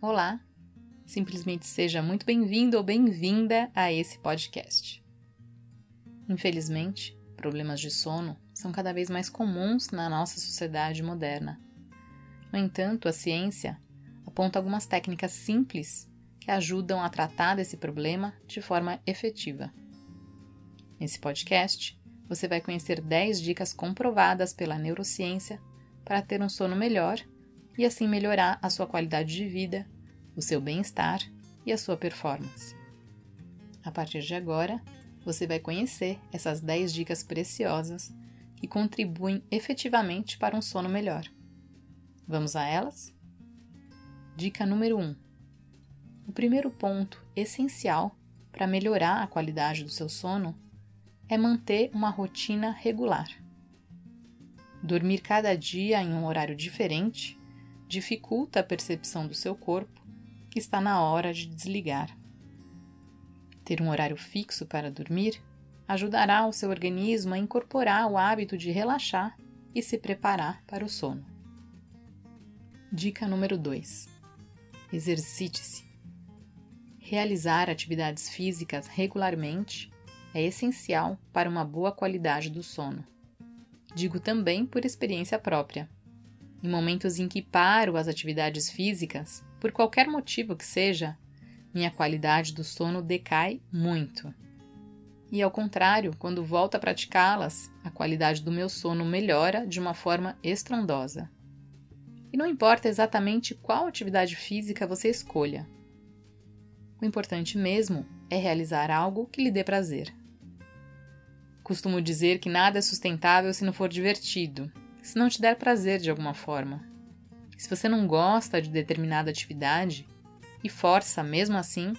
Olá, simplesmente seja muito bem-vindo ou bem-vinda a esse podcast. Infelizmente, problemas de sono são cada vez mais comuns na nossa sociedade moderna. No entanto, a ciência aponta algumas técnicas simples que ajudam a tratar desse problema de forma efetiva. Nesse podcast, você vai conhecer 10 dicas comprovadas pela neurociência para ter um sono melhor e assim melhorar a sua qualidade de vida, o seu bem-estar e a sua performance. A partir de agora, você vai conhecer essas 10 dicas preciosas que contribuem efetivamente para um sono melhor. Vamos a elas? Dica número 1. O primeiro ponto essencial para melhorar a qualidade do seu sono é manter uma rotina regular. Dormir cada dia em um horário diferente dificulta a percepção do seu corpo que está na hora de desligar. Ter um horário fixo para dormir ajudará o seu organismo a incorporar o hábito de relaxar e se preparar para o sono. Dica número 2: Exercite-se. Realizar atividades físicas regularmente é essencial para uma boa qualidade do sono. Digo também por experiência própria. Em momentos em que paro as atividades físicas, por qualquer motivo que seja, minha qualidade do sono decai muito. E ao contrário, quando volto a praticá-las, a qualidade do meu sono melhora de uma forma estrondosa. E não importa exatamente qual atividade física você escolha. O importante mesmo é realizar algo que lhe dê prazer. Costumo dizer que nada é sustentável se não for divertido, se não te der prazer de alguma forma. Se você não gosta de determinada atividade e força mesmo assim,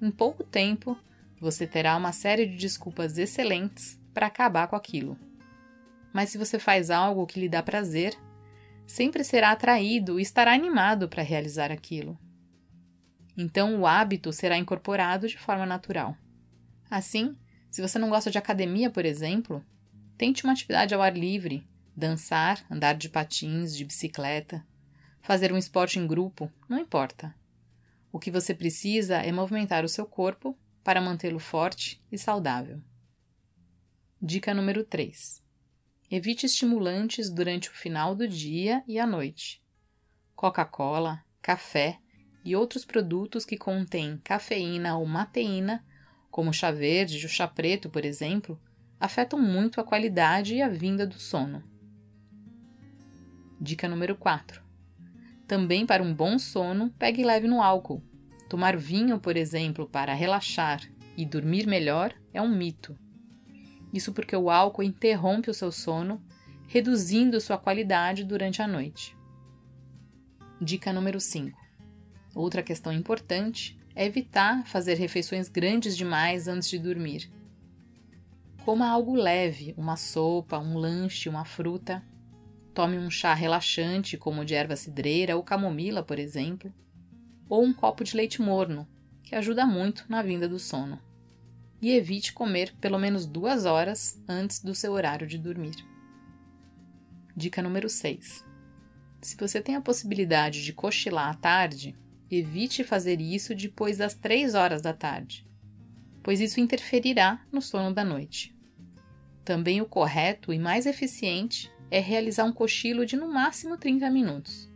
em pouco tempo você terá uma série de desculpas excelentes para acabar com aquilo. Mas se você faz algo que lhe dá prazer, sempre será atraído e estará animado para realizar aquilo. Então o hábito será incorporado de forma natural. Assim, se você não gosta de academia, por exemplo, tente uma atividade ao ar livre, dançar, andar de patins, de bicicleta, fazer um esporte em grupo, não importa. O que você precisa é movimentar o seu corpo para mantê-lo forte e saudável. Dica número 3. Evite estimulantes durante o final do dia e à noite. Coca-Cola, café e outros produtos que contêm cafeína ou mateína como chá verde e o chá preto, por exemplo, afetam muito a qualidade e a vinda do sono. Dica número 4. Também para um bom sono, pegue leve no álcool. Tomar vinho, por exemplo, para relaxar e dormir melhor é um mito. Isso porque o álcool interrompe o seu sono, reduzindo sua qualidade durante a noite. Dica número 5. Outra questão importante é evitar fazer refeições grandes demais antes de dormir. Coma algo leve, uma sopa, um lanche, uma fruta. Tome um chá relaxante, como de erva cidreira ou camomila, por exemplo, ou um copo de leite morno, que ajuda muito na vinda do sono. E evite comer pelo menos duas horas antes do seu horário de dormir. Dica número 6. Se você tem a possibilidade de cochilar à tarde, Evite fazer isso depois das 3 horas da tarde, pois isso interferirá no sono da noite. Também o correto e mais eficiente é realizar um cochilo de no máximo 30 minutos.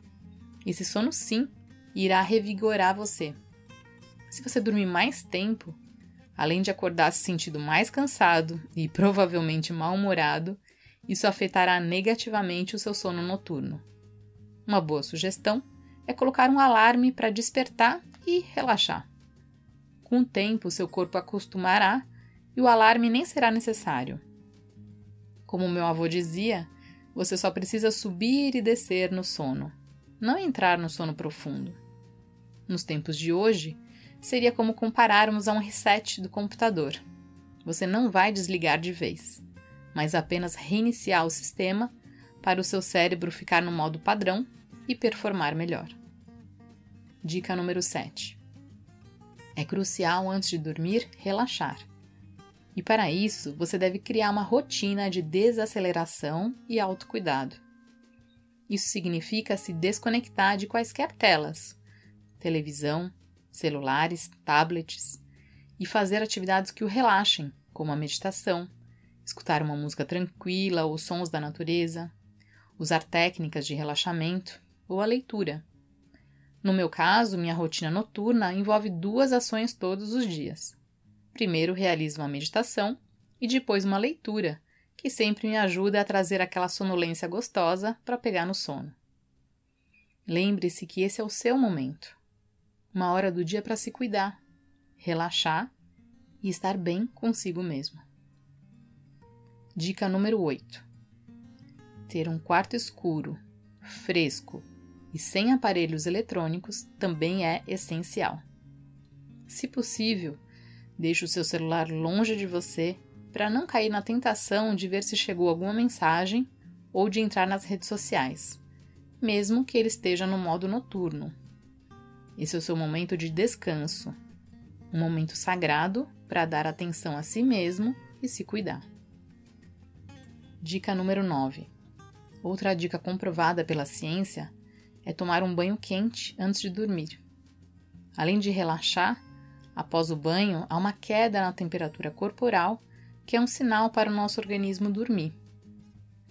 Esse sono, sim, irá revigorar você. Se você dormir mais tempo, além de acordar se sentindo mais cansado e provavelmente mal-humorado, isso afetará negativamente o seu sono noturno. Uma boa sugestão é colocar um alarme para despertar e relaxar. Com o tempo, seu corpo acostumará e o alarme nem será necessário. Como meu avô dizia, você só precisa subir e descer no sono, não entrar no sono profundo. Nos tempos de hoje, seria como compararmos a um reset do computador. Você não vai desligar de vez, mas apenas reiniciar o sistema para o seu cérebro ficar no modo padrão e performar melhor. Dica número 7. É crucial antes de dormir relaxar. E para isso, você deve criar uma rotina de desaceleração e autocuidado. Isso significa se desconectar de quaisquer telas, televisão, celulares, tablets e fazer atividades que o relaxem, como a meditação, escutar uma música tranquila ou sons da natureza, usar técnicas de relaxamento ou a leitura. No meu caso, minha rotina noturna envolve duas ações todos os dias. Primeiro, realizo uma meditação e depois uma leitura, que sempre me ajuda a trazer aquela sonolência gostosa para pegar no sono. Lembre-se que esse é o seu momento. Uma hora do dia para se cuidar, relaxar e estar bem consigo mesmo. Dica número 8: Ter um quarto escuro, fresco e sem aparelhos eletrônicos também é essencial. Se possível, deixe o seu celular longe de você para não cair na tentação de ver se chegou alguma mensagem ou de entrar nas redes sociais, mesmo que ele esteja no modo noturno. Esse é o seu momento de descanso, um momento sagrado para dar atenção a si mesmo e se cuidar. Dica número 9. Outra dica comprovada pela ciência é tomar um banho quente antes de dormir. Além de relaxar, após o banho há uma queda na temperatura corporal, que é um sinal para o nosso organismo dormir.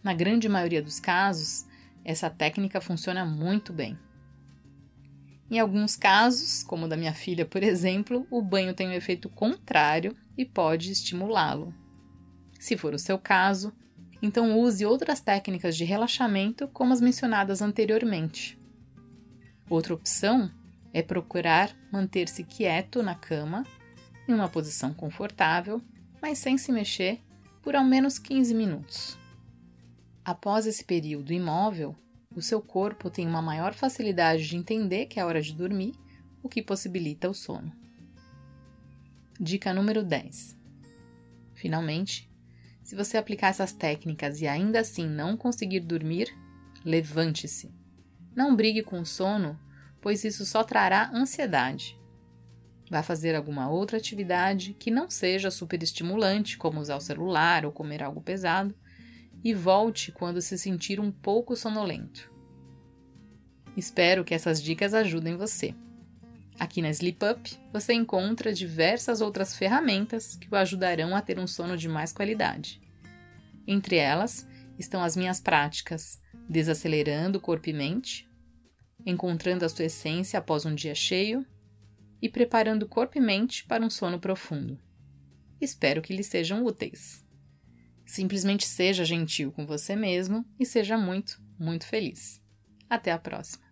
Na grande maioria dos casos, essa técnica funciona muito bem. Em alguns casos, como o da minha filha, por exemplo, o banho tem um efeito contrário e pode estimulá-lo. Se for o seu caso, então use outras técnicas de relaxamento como as mencionadas anteriormente. Outra opção é procurar manter-se quieto na cama, em uma posição confortável, mas sem se mexer, por ao menos 15 minutos. Após esse período imóvel, o seu corpo tem uma maior facilidade de entender que é hora de dormir, o que possibilita o sono. Dica número 10. Finalmente, se você aplicar essas técnicas e ainda assim não conseguir dormir, levante-se. Não brigue com o sono, pois isso só trará ansiedade. Vá fazer alguma outra atividade que não seja super estimulante, como usar o celular ou comer algo pesado, e volte quando se sentir um pouco sonolento. Espero que essas dicas ajudem você. Aqui na Sleep Up você encontra diversas outras ferramentas que o ajudarão a ter um sono de mais qualidade. Entre elas estão as minhas práticas Desacelerando Corpo e Mente, Encontrando a Sua Essência após um dia cheio e Preparando Corpo e Mente para um sono profundo. Espero que lhes sejam úteis. Simplesmente seja gentil com você mesmo e seja muito, muito feliz. Até a próxima!